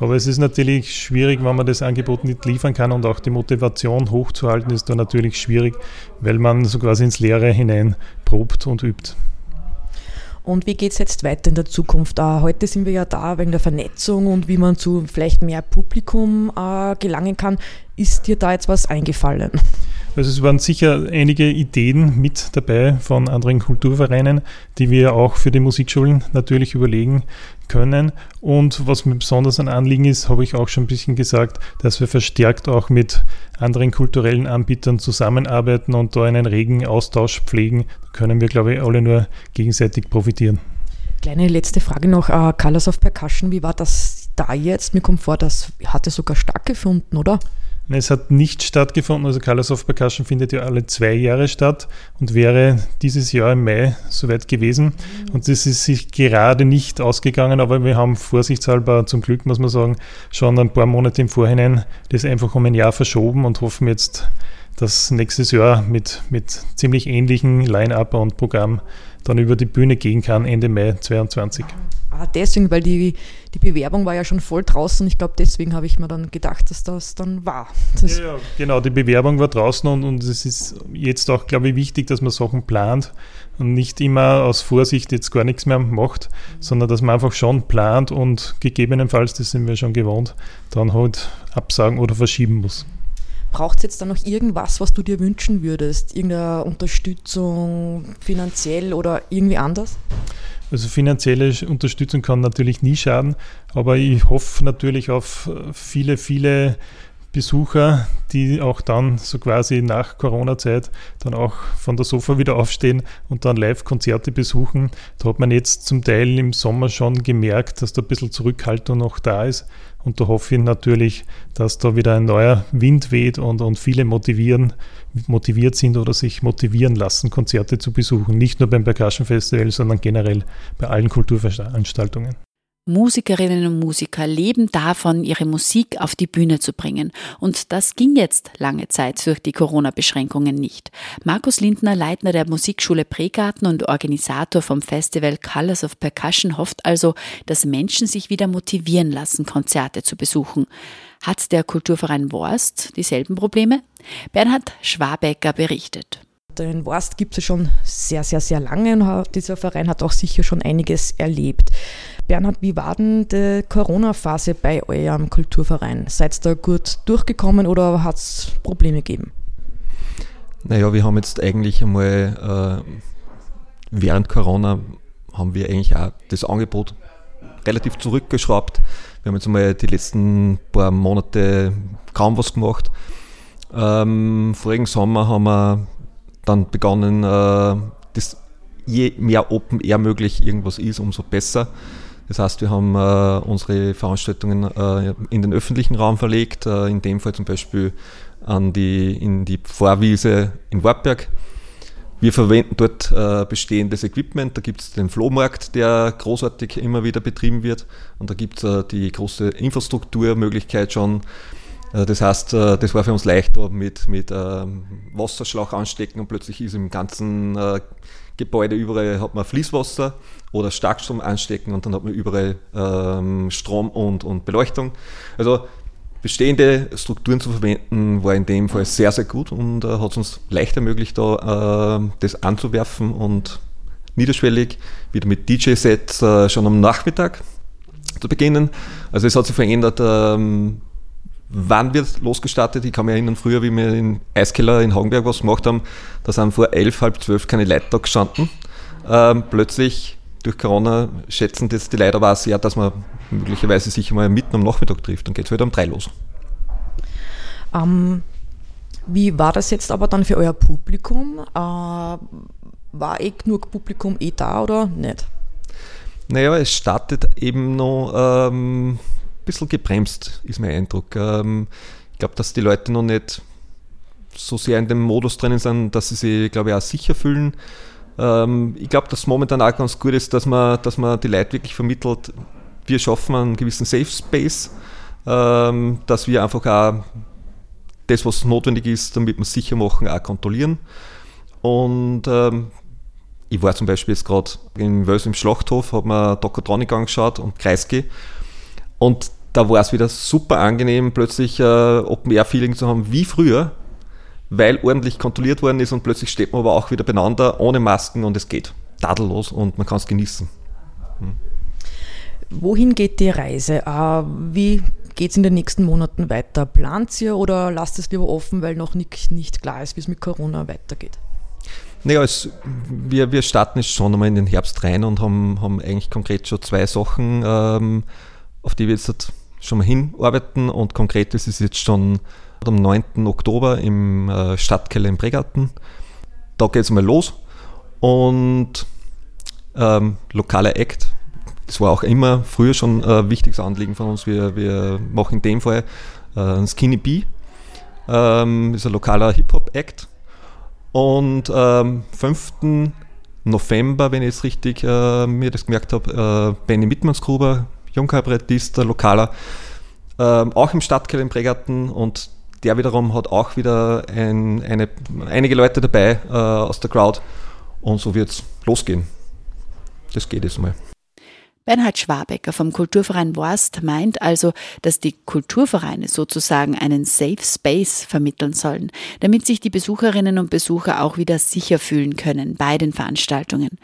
S10: Aber es ist natürlich schwierig, wenn man das Angebot nicht liefern kann und auch die Motivation hochzuhalten ist da natürlich schwierig, weil man so quasi ins Leere hinein probt und übt.
S5: Und wie geht es jetzt weiter in der Zukunft? Uh, heute sind wir ja da wegen der Vernetzung und wie man zu vielleicht mehr Publikum uh, gelangen kann. Ist dir da jetzt was eingefallen?
S10: Also es waren sicher einige Ideen mit dabei von anderen Kulturvereinen, die wir auch für die Musikschulen natürlich überlegen können. Und was mir besonders ein Anliegen ist, habe ich auch schon ein bisschen gesagt, dass wir verstärkt auch mit anderen kulturellen Anbietern zusammenarbeiten und da einen regen Austausch pflegen. Da können wir, glaube ich, alle nur gegenseitig profitieren.
S5: Kleine letzte Frage noch. Uh, Colors of Percussion, wie war das da jetzt? Mir kommt vor, das hatte sogar stattgefunden, oder?
S10: Es hat nicht stattgefunden, also Colors of Percussion findet ja alle zwei Jahre statt und wäre dieses Jahr im Mai soweit gewesen. Und das ist sich gerade nicht ausgegangen, aber wir haben vorsichtshalber, zum Glück muss man sagen, schon ein paar Monate im Vorhinein das einfach um ein Jahr verschoben und hoffen jetzt, dass nächstes Jahr mit, mit ziemlich ähnlichen Line-Up und Programm dann über die Bühne gehen kann, Ende Mai 2022.
S5: Ah, deswegen, weil die, die Bewerbung war ja schon voll draußen. Ich glaube, deswegen habe ich mir dann gedacht, dass das dann war. (laughs) Das
S10: ja, ja, genau, die Bewerbung war draußen und, und es ist jetzt auch, glaube ich, wichtig, dass man Sachen plant und nicht immer aus Vorsicht jetzt gar nichts mehr macht, sondern dass man einfach schon plant und gegebenenfalls, das sind wir schon gewohnt, dann halt absagen oder verschieben muss.
S5: Braucht es jetzt dann noch irgendwas, was du dir wünschen würdest? Irgendeine Unterstützung finanziell oder irgendwie anders?
S10: Also finanzielle Unterstützung kann natürlich nie schaden, aber ich hoffe natürlich auf viele, viele Besucher, die auch dann so quasi nach Corona-Zeit dann auch von der Sofa wieder aufstehen und dann Live-Konzerte besuchen. Da hat man jetzt zum Teil im Sommer schon gemerkt, dass da ein bisschen Zurückhaltung noch da ist. Und da hoffe ich natürlich, dass da wieder ein neuer Wind weht und, und viele motivieren, motiviert sind oder sich motivieren lassen, Konzerte zu besuchen. Nicht nur beim Percussion Festival, sondern generell bei allen Kulturveranstaltungen.
S1: Musikerinnen und Musiker leben davon, ihre Musik auf die Bühne zu bringen. Und das ging jetzt lange Zeit durch die Corona-Beschränkungen nicht. Markus Lindner, Leitner der Musikschule Pregarten und Organisator vom Festival Colors of Percussion, hofft also, dass Menschen sich wieder motivieren lassen, Konzerte zu besuchen. Hat der Kulturverein Worst dieselben Probleme? Bernhard Schwabecker berichtet.
S5: Den Worst gibt es schon sehr, sehr, sehr lange und dieser Verein hat auch sicher schon einiges erlebt. Bernhard, wie war denn die Corona-Phase bei eurem Kulturverein? Seid ihr da gut durchgekommen oder hat es Probleme gegeben?
S11: Naja, wir haben jetzt eigentlich einmal äh, während Corona haben wir eigentlich auch das Angebot relativ zurückgeschraubt. Wir haben jetzt einmal die letzten paar Monate kaum was gemacht. Ähm, vorigen Sommer haben wir dann begonnen, äh, das je mehr Open Air möglich irgendwas ist, umso besser. Das heißt, wir haben äh, unsere Veranstaltungen äh, in den öffentlichen Raum verlegt, äh, in dem Fall zum Beispiel an die, in die Vorwiese in Wartberg. Wir verwenden dort äh, bestehendes Equipment. Da gibt es den Flohmarkt, der großartig immer wieder betrieben wird. Und da gibt es äh, die große Infrastrukturmöglichkeit schon. Äh, das heißt, das war für uns leichter mit, mit ähm, Wasserschlauch anstecken und plötzlich ist im ganzen Gebäude überall hat man Fließwasser oder Starkstrom anstecken und dann hat man überall ähm, Strom und, und Beleuchtung. Also bestehende Strukturen zu verwenden, war in dem Fall sehr, sehr gut und äh, hat es uns leicht ermöglicht, da äh, das anzuwerfen und niederschwellig wieder mit DJ-Sets äh, schon am Nachmittag zu beginnen. Also es hat sich verändert, ähm, wann wird losgestartet? Ich kann mich erinnern, früher, wie wir im Eiskeller in Hagenberg was gemacht haben, da sind vor elf, halb zwölf keine Leute da gestanden. Ähm, plötzlich durch Corona schätzen das die Leute aber auch sehr, dass man möglicherweise sich mal mitten am Nachmittag trifft. Dann geht es wieder um drei los.
S5: Ähm, wie war das jetzt aber dann für euer Publikum? Äh, war eh genug Publikum eh da oder nicht?
S11: Naja, es startet eben noch ähm, bisschen gebremst, ist mein Eindruck. Ähm, ich glaube, dass die Leute noch nicht so sehr in dem Modus drinnen sind, dass sie sich, glaube ich, auch sicher fühlen. Ähm, ich glaube, dass momentan auch ganz gut ist, dass man, dass man die Leute wirklich vermittelt, wir schaffen einen gewissen Safe Space, ähm, dass wir einfach auch das, was notwendig ist, damit wir es sicher machen, auch kontrollieren. Und ähm, ich war zum Beispiel jetzt gerade in Wels im Schlachthof, habe mir Tokotronik angeschaut und Kreisky. Und da war es wieder super angenehm, plötzlich äh, Open-Air-Feeling zu haben wie früher, weil ordentlich kontrolliert worden ist und plötzlich steht man aber auch wieder beieinander, ohne Masken und es geht tadellos und man kann es genießen. Hm.
S5: Wohin geht die Reise? Uh, wie geht es in den nächsten Monaten weiter? Plant ihr oder lasst es lieber offen, weil noch nicht, nicht klar ist, wie es mit Corona weitergeht?
S11: Naja, es, wir, wir starten jetzt schon einmal in den Herbst rein und haben, haben eigentlich konkret schon zwei Sachen, ähm, auf die wir jetzt schon mal hinarbeiten. Und konkret ist es jetzt schon am 9. Oktober im äh, Stadtkeller in Bregarten. Da geht es mal los. Und ähm, lokaler Act, das war auch immer früher schon ein wichtiges Anliegen von uns. Wir, wir machen in dem Fall äh, Skinny Bee. Ähm, ist ein lokaler Hip-Hop-Act und am ähm, 5. November, wenn ich jetzt richtig äh, mir das gemerkt habe, äh, Benny Mittmannsgruber, Jungkabarettist, lokaler, äh, auch im Stadtkeller in Pregarten und der wiederum hat auch wieder ein, eine, einige Leute dabei äh, aus der Crowd und so wird es losgehen. Das geht jetzt mal.
S1: Bernhard Schwabecker vom Kulturverein Worst meint also, dass die Kulturvereine sozusagen einen Safe Space vermitteln sollen, damit sich die Besucherinnen und Besucher auch wieder sicher fühlen können bei den Veranstaltungen.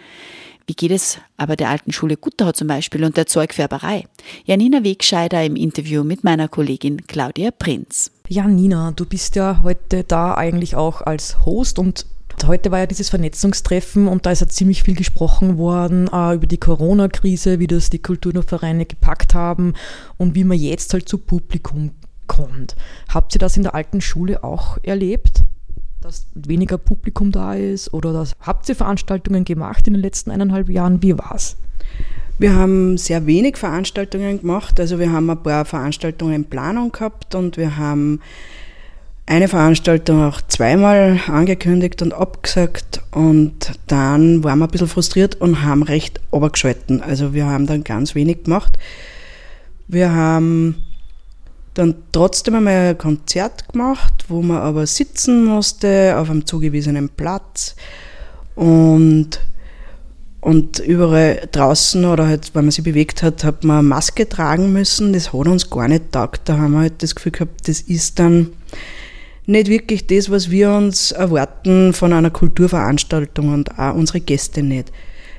S1: Wie geht es aber der alten Schule Gutterau zum Beispiel und der Zeugfärberei? Janina Wegscheider im Interview mit meiner Kollegin Claudia Prinz.
S5: Janina, du bist ja heute da eigentlich auch als Host und Heute war ja dieses Vernetzungstreffen und da ist ja ziemlich viel gesprochen worden äh, über die Corona-Krise, wie das die Kulturvereine gepackt haben und wie man jetzt halt zu Publikum kommt. Habt ihr das in der alten Schule auch erlebt? Dass weniger Publikum da ist oder das, habt ihr Veranstaltungen gemacht in den letzten eineinhalb Jahren? Wie war's?
S12: Wir haben sehr wenig Veranstaltungen gemacht. Also wir haben ein paar Veranstaltungen in Planung gehabt und wir haben eine Veranstaltung auch zweimal angekündigt und abgesagt und dann waren wir ein bisschen frustriert und haben recht obergeschalten. Also wir haben dann ganz wenig gemacht. Wir haben dann trotzdem einmal ein Konzert gemacht, wo man aber sitzen musste auf einem zugewiesenen Platz und und überall draußen oder halt, wenn man sich bewegt hat, hat man eine Maske tragen müssen. Das hat uns gar nicht taugt. Da haben wir halt das Gefühl gehabt, das ist dann nicht wirklich das, was wir uns erwarten von einer Kulturveranstaltung und auch unsere Gäste nicht.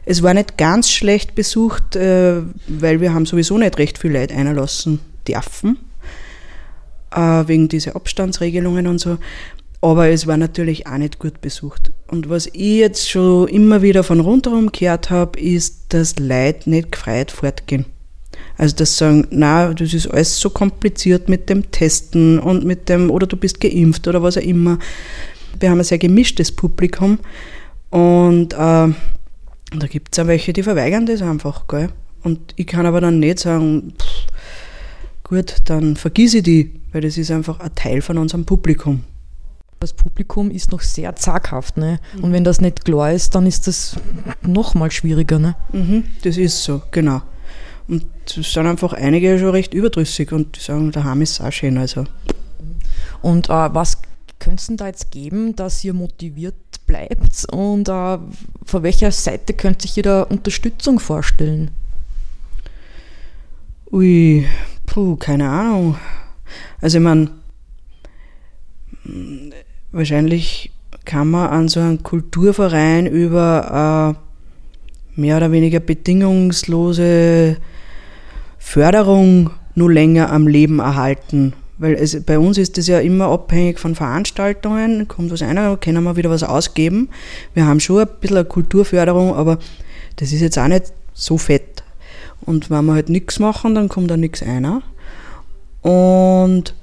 S12: Es war nicht ganz schlecht besucht, äh, weil wir haben sowieso nicht recht viel Leute einlassen dürfen, wegen dieser Abstandsregelungen und so. Aber es war natürlich auch nicht gut besucht. Und was ich jetzt schon immer wieder von rundherum gehört habe, ist, dass Leute nicht gefreut fortgehen. Also das sagen, na, das ist alles so kompliziert mit dem Testen und mit dem, oder du bist geimpft oder was auch immer. Wir haben ein sehr gemischtes Publikum und äh, da gibt es auch welche, die verweigern das einfach, gell? Und ich kann aber dann nicht sagen, pff, gut, dann vergiss ich die, weil das ist einfach ein Teil von unserem Publikum.
S5: Das Publikum ist noch sehr zaghaft, ne? Und wenn das nicht klar ist, dann ist das noch mal schwieriger, ne?
S12: Mhm, das ist so, genau. Und es sind einfach einige schon recht überdrüssig und die sagen, daheim ist es auch schön. Also.
S5: Und äh, was könnte es da jetzt geben, dass ihr motiviert bleibt und äh, von welcher Seite könnte sich ihr da Unterstützung vorstellen?
S12: Ui, puh, keine Ahnung. Also ich meine, wahrscheinlich kann man an so einem Kulturverein über äh, mehr oder weniger bedingungslose Förderung nur länger am Leben erhalten. Weil es, bei uns ist das ja immer abhängig von Veranstaltungen. Kommt was einer, können wir wieder was ausgeben. Wir haben schon ein bisschen eine Kulturförderung, aber das ist jetzt auch nicht so fett. Und wenn wir halt nichts machen, dann kommt da nichts einer. Und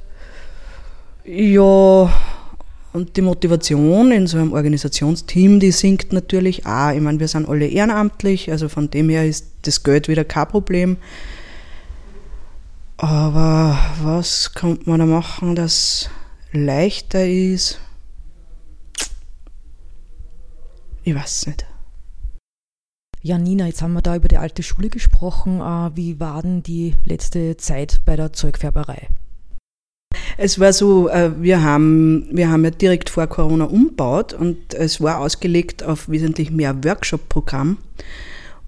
S12: ja, und die Motivation in so einem Organisationsteam, die sinkt natürlich auch. Ich meine, wir sind alle ehrenamtlich, also von dem her ist das Geld wieder kein Problem. Aber was könnte man da machen, das leichter ist? Ich weiß nicht.
S5: Ja, Nina, jetzt haben wir da über die alte Schule gesprochen. Äh, wie war denn die letzte Zeit bei der Zeugfärberei?
S12: es war so, äh, wir haben, wir haben ja direkt vor Corona umbaut und es war ausgelegt auf wesentlich mehr Workshop-Programm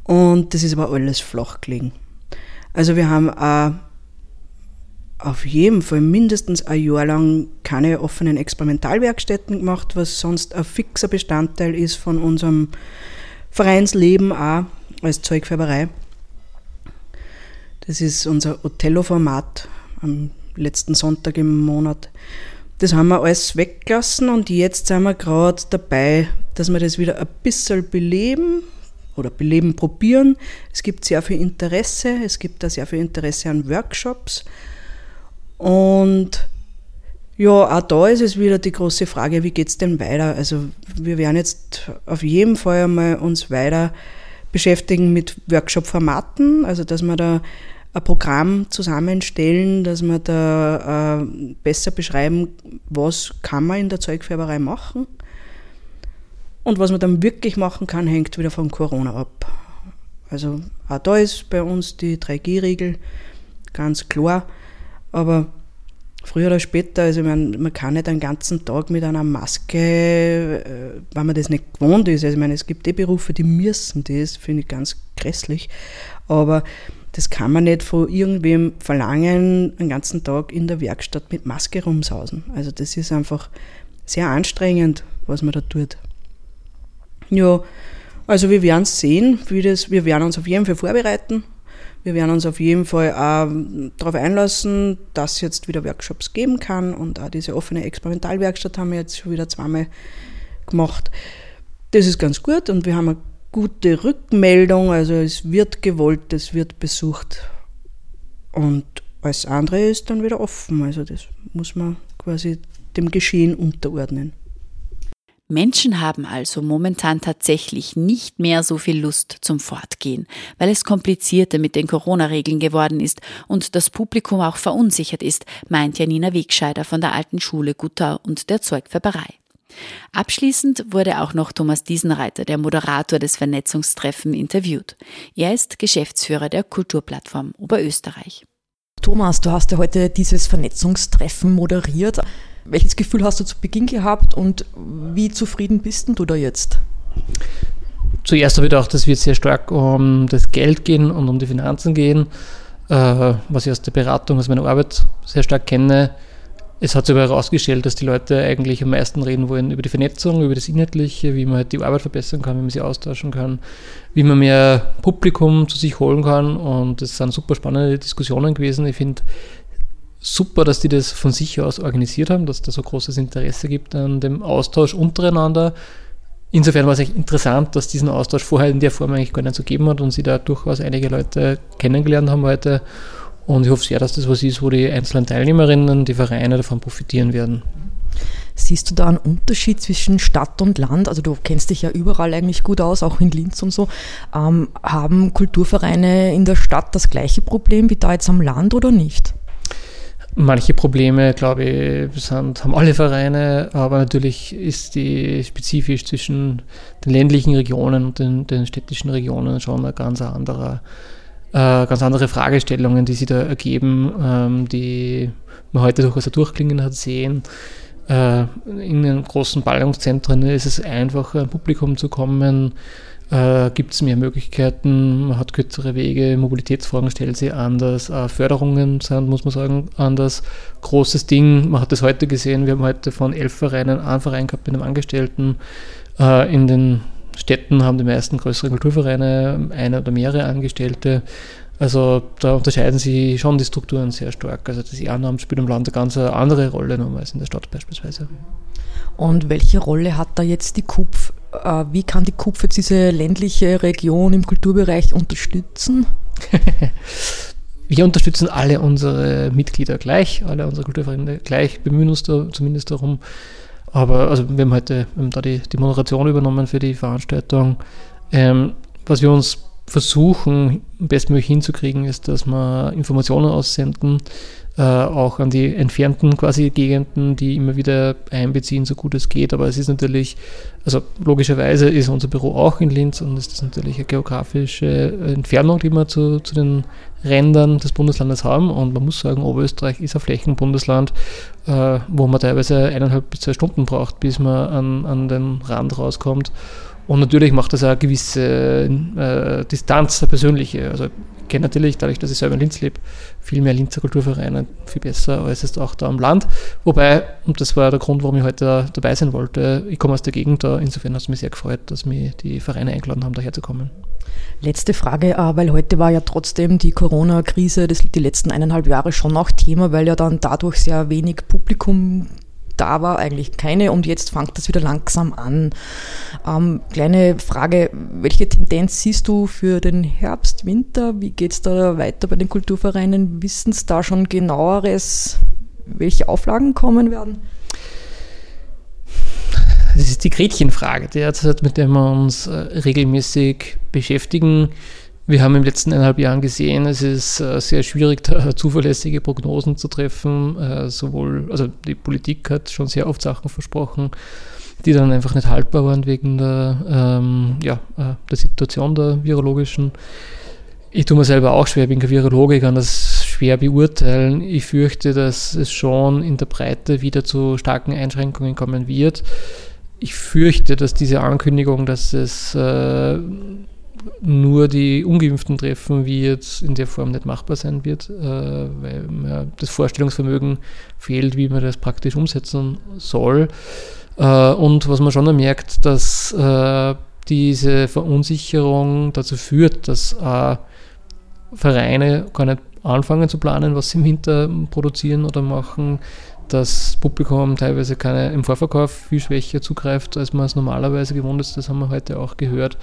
S12: und das ist aber alles flach gelegen. Also wir haben auch auf jeden Fall mindestens ein Jahr lang keine offenen Experimentalwerkstätten gemacht, was sonst ein fixer Bestandteil ist von unserem Vereinsleben auch als Zeugfärberei. Das ist unser Othello-Format am letzten Sonntag im Monat. Das haben wir alles weggelassen und jetzt sind wir gerade dabei, dass wir das wieder ein bisschen beleben oder beleben probieren. Es gibt sehr viel Interesse, es gibt da sehr viel Interesse an Workshops. Und ja, auch da ist es wieder die große Frage, wie geht es denn weiter? Also wir werden jetzt auf jeden Fall einmal uns weiter beschäftigen mit Workshop-Formaten, also dass wir da ein Programm zusammenstellen, dass wir da äh, besser beschreiben, was kann man in der Zeugfärberei machen. Und was man dann wirklich machen kann, hängt wieder von Corona ab. Also auch da ist bei uns die 3G-Regel ganz klar. Aber früher oder später, also man, man kann nicht einen ganzen Tag mit einer Maske, äh, wenn man das nicht gewohnt ist. Also ich meine, es gibt eh Berufe, die müssen das, finde ich ganz grässlich. Aber das kann man nicht von irgendwem verlangen, einen ganzen Tag in der Werkstatt mit Maske rumsausen. Also das ist einfach sehr anstrengend, was man da tut. Ja, also wir werden sehen, wie das, wir werden uns auf jeden Fall vorbereiten. Wir werden uns auf jeden Fall auch darauf einlassen, dass es jetzt wieder Workshops geben kann und auch diese offene Experimentalwerkstatt haben wir jetzt schon wieder zweimal gemacht. Das ist ganz gut und wir haben eine gute Rückmeldung, also es wird gewollt, es wird besucht und alles andere ist dann wieder offen, also das muss man quasi dem Geschehen unterordnen.
S1: Menschen haben also momentan tatsächlich nicht mehr so viel Lust zum Fortgehen, weil es komplizierter mit den Corona-Regeln geworden ist und das Publikum auch verunsichert ist, meint Janina Wegscheider von der alten Schule Guttau und der Zeugfärberei. Abschließend wurde auch noch Thomas Diesenreiter, der Moderator des Vernetzungstreffen, interviewt. Er ist Geschäftsführer der Kulturplattform Oberösterreich.
S5: Thomas, du hast ja heute dieses Vernetzungstreffen moderiert. Welches Gefühl hast du zu Beginn gehabt und wie zufrieden bist du da jetzt?
S13: Zuerst habe ich gedacht, es wird sehr stark um das Geld gehen und um die Finanzen gehen, äh, was ich aus der Beratung, aus meiner Arbeit sehr stark kenne. Es hat sich aber herausgestellt, dass die Leute eigentlich am meisten reden wollen über die Vernetzung, über das Inhaltliche, wie man halt die Arbeit verbessern kann, wie man sie austauschen kann, wie man mehr Publikum zu sich holen kann. Und es sind super spannende Diskussionen gewesen. Ich finde, super, dass die das von sich aus organisiert haben, dass da so großes Interesse gibt an dem Austausch untereinander. Insofern war es echt interessant, dass diesen Austausch vorher in der Form eigentlich gar nicht so gegeben hat und sie da durchaus einige Leute kennengelernt haben heute. Und ich hoffe sehr, dass das was ist, wo die einzelnen Teilnehmerinnen, die Vereine davon profitieren werden.
S5: Siehst du da einen Unterschied zwischen Stadt und Land? Also du kennst dich ja überall eigentlich gut aus, auch in Linz und so. Ähm, haben Kulturvereine in der Stadt das gleiche Problem wie da jetzt am Land oder nicht?
S13: Manche Probleme, glaube ich, sind, haben alle Vereine, aber natürlich ist die spezifisch zwischen den ländlichen Regionen und den, den städtischen Regionen schon eine ganz andere, äh, ganz andere Fragestellungen, die sich da ergeben, ähm, die man heute durchaus durchklingen hat sehen. Äh, in den großen Ballungszentren ist es einfacher, ein Publikum zu kommen äh, gibt es mehr Möglichkeiten, man hat kürzere Wege, Mobilitätsfragen stellen sich anders, äh, Förderungen sind, muss man sagen, anders. Großes Ding, man hat das heute gesehen, wir haben heute von elf Vereinen einen Verein gehabt mit einem Angestellten. Äh, in den Städten haben die meisten größere Kulturvereine eine oder mehrere Angestellte. Also da unterscheiden sich schon die Strukturen sehr stark. Also das Ehrenamt spielt im Land eine ganz andere Rolle als in der Stadt beispielsweise.
S5: Und welche Rolle hat da jetzt die KUPF wie kann die KUPF jetzt diese ländliche Region im Kulturbereich unterstützen? (laughs)
S13: Wir unterstützen alle unsere Mitglieder gleich, alle unsere Kulturvereine gleich, bemühen uns da zumindest darum. Aber also wir haben heute wir haben da die, die Moderation übernommen für die Veranstaltung. Ähm, was wir uns versuchen, bestmöglich hinzukriegen, ist, dass wir Informationen aussenden, äh, auch an die entfernten quasi Gegenden, die immer wieder einbeziehen, so gut es geht. Aber es ist natürlich, also logischerweise ist unser Büro auch in Linz und es ist natürlich eine geografische Entfernung, die wir zu, zu den Rändern des Bundeslandes haben. Und man muss sagen, Oberösterreich ist ein Flächenbundesland, äh, wo man teilweise eineinhalb bis zwei Stunden braucht, bis man an, an den Rand rauskommt. Und natürlich macht das eine gewisse äh, Distanz, eine persönliche. Also ich kenne natürlich, dadurch, dass ich selber in Linz lebe, viel mehr Linzer Kulturvereine, viel besser als es auch da am Land. Wobei, und das war der Grund, warum ich heute dabei sein wollte, ich komme aus der Gegend da, insofern hat es mich sehr gefreut, dass mich die Vereine eingeladen haben, daher zu kommen.
S5: Letzte Frage, äh, weil heute war ja trotzdem die Corona-Krise die letzten eineinhalb Jahre schon auch Thema, weil ja dann dadurch sehr wenig Publikum da war eigentlich keine und jetzt fängt das wieder langsam an. Ähm, kleine Frage, welche Tendenz siehst du für den Herbst, Winter? Wie geht es da weiter bei den Kulturvereinen? Wissen es da schon genaueres, welche Auflagen kommen werden?
S13: Das ist die Gretchenfrage derzeit, mit der wir uns äh, regelmäßig beschäftigen. Wir haben im letzten eineinhalb Jahren gesehen, es ist äh, sehr schwierig, (laughs) zuverlässige Prognosen zu treffen. Äh, sowohl, also die Politik hat schon sehr oft Sachen versprochen, die dann einfach nicht haltbar waren wegen der, ähm, ja, äh, der Situation der virologischen. Ich tue mir selber auch schwer, bin kein Virologe, kann das schwer beurteilen. Ich fürchte, dass es schon in der Breite wieder zu starken Einschränkungen kommen wird. Ich fürchte, dass diese Ankündigung, dass es äh, nur die Ungeimpften treffen wird, in der Form nicht machbar sein wird, äh, weil ja, das Vorstellungsvermögen fehlt, wie man das praktisch umsetzen soll. Äh, und was man schon merkt, dass äh, diese Verunsicherung dazu führt, dass Vereine gar nicht anfangen zu planen, was sie im Winter produzieren oder machen, das Publikum teilweise keine, im Vorverkauf viel schwächer zugreift, als man es normalerweise gewohnt ist. Das haben wir heute auch gehört.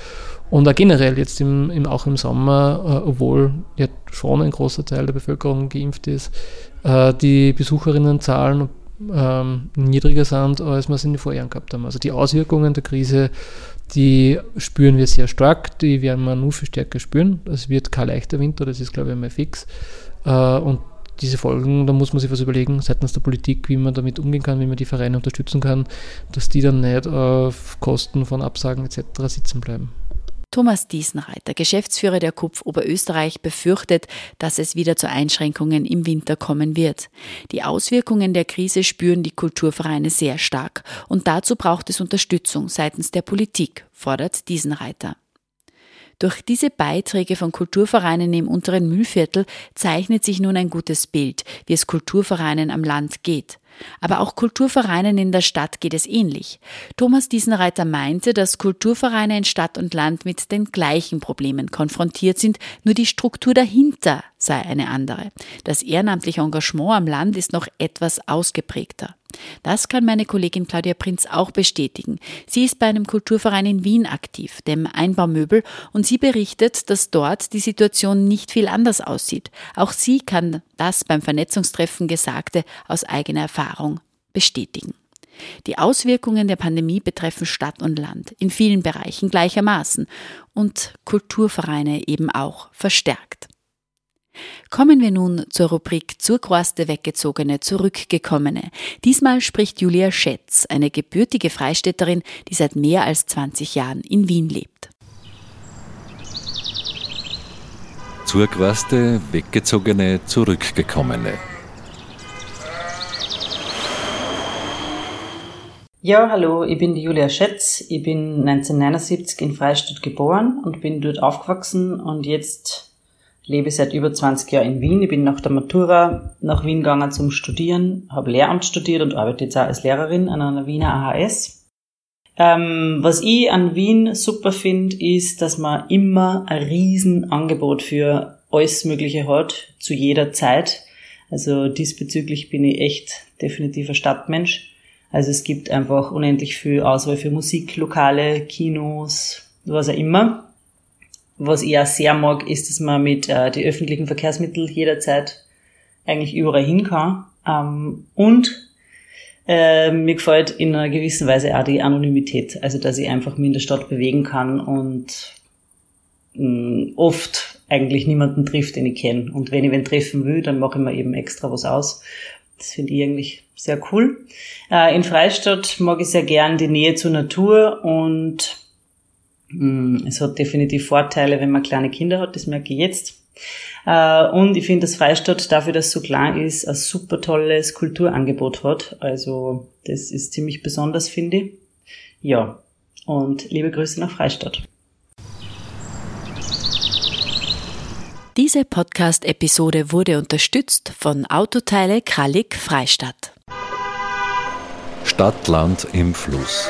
S13: Und auch generell jetzt im, im auch im Sommer, äh, obwohl ja schon ein großer Teil der Bevölkerung geimpft ist, äh, die Besucherinnenzahlen ähm, niedriger sind, als wir es in den Vorjahren gehabt haben. Also die Auswirkungen der Krise, die spüren wir sehr stark, die werden wir nur viel stärker spüren. Es wird kein leichter Winter, das ist glaube ich einmal fix. Äh, und diese Folgen, da muss man sich was überlegen seitens der Politik, wie man damit umgehen kann, wie man die Vereine unterstützen kann, dass die dann nicht auf Kosten von Absagen etc. sitzen bleiben.
S1: Thomas Diesenreiter, Geschäftsführer der KUPF Oberösterreich, befürchtet, dass es wieder zu Einschränkungen im Winter kommen wird. Die Auswirkungen der Krise spüren die Kulturvereine sehr stark und dazu braucht es Unterstützung seitens der Politik, fordert Diesenreiter. Durch diese Beiträge von Kulturvereinen im unteren Mühlviertel zeichnet sich nun ein gutes Bild, wie es Kulturvereinen am Land geht. Aber auch Kulturvereinen in der Stadt geht es ähnlich. Thomas Diesenreiter meinte, dass Kulturvereine in Stadt und Land mit den gleichen Problemen konfrontiert sind, nur die Struktur dahinter sei eine andere. Das ehrenamtliche Engagement am Land ist noch etwas ausgeprägter. Das kann meine Kollegin Claudia Prinz auch bestätigen. Sie ist bei einem Kulturverein in Wien aktiv, dem Einbaumöbel, und sie berichtet, dass dort die Situation nicht viel anders aussieht. Auch sie kann das beim Vernetzungstreffen Gesagte aus eigener Erfahrung bestätigen. Die Auswirkungen der Pandemie betreffen Stadt und Land in vielen Bereichen gleichermaßen und Kulturvereine eben auch verstärkt. Kommen wir nun zur Rubrik Zurquaste Weggezogene, Zurückgekommene. Diesmal spricht Julia Schätz, eine gebürtige Freistädterin, die seit mehr als 20 Jahren in Wien lebt.
S2: Zurquaste Weggezogene, Zurückgekommene.
S14: Ja, hallo, ich bin die Julia Schätz. Ich bin 1979 in Freistadt geboren und bin dort aufgewachsen und jetzt lebe seit über 20 Jahren in Wien. Ich bin nach der Matura nach Wien gegangen zum Studieren, habe Lehramt studiert und arbeite jetzt auch als Lehrerin an einer Wiener AHS. Ähm, was ich an Wien super finde, ist, dass man immer ein Riesenangebot für alles Mögliche hat, zu jeder Zeit. Also diesbezüglich bin ich echt definitiv ein Stadtmensch. Also es gibt einfach unendlich viel Auswahl für Musik, Lokale, Kinos, was auch immer. Was ich auch sehr mag, ist, dass man mit äh, den öffentlichen Verkehrsmitteln jederzeit eigentlich überall hin kann. Ähm, und äh, mir gefällt in einer gewissen Weise auch die Anonymität. Also, dass ich einfach mich in der Stadt bewegen kann und mh, oft eigentlich niemanden trifft, den ich kenne. Und wenn ich wen treffen will, dann mache ich mir eben extra was aus. Das finde ich eigentlich sehr cool. Äh, in Freistadt mag ich sehr gern die Nähe zur Natur und es hat definitiv Vorteile, wenn man kleine Kinder hat, das merke ich jetzt. Äh, und ich finde, dass Freistadt dafür, dass es so klein ist, ein super tolles Kulturangebot hat. Also das ist ziemlich besonders, finde ich. Ja, und liebe Grüße nach Freistadt.
S1: Diese Podcast-Episode wurde unterstützt von Autoteile Krallig Freistadt.
S2: Stadt, Land im Fluss.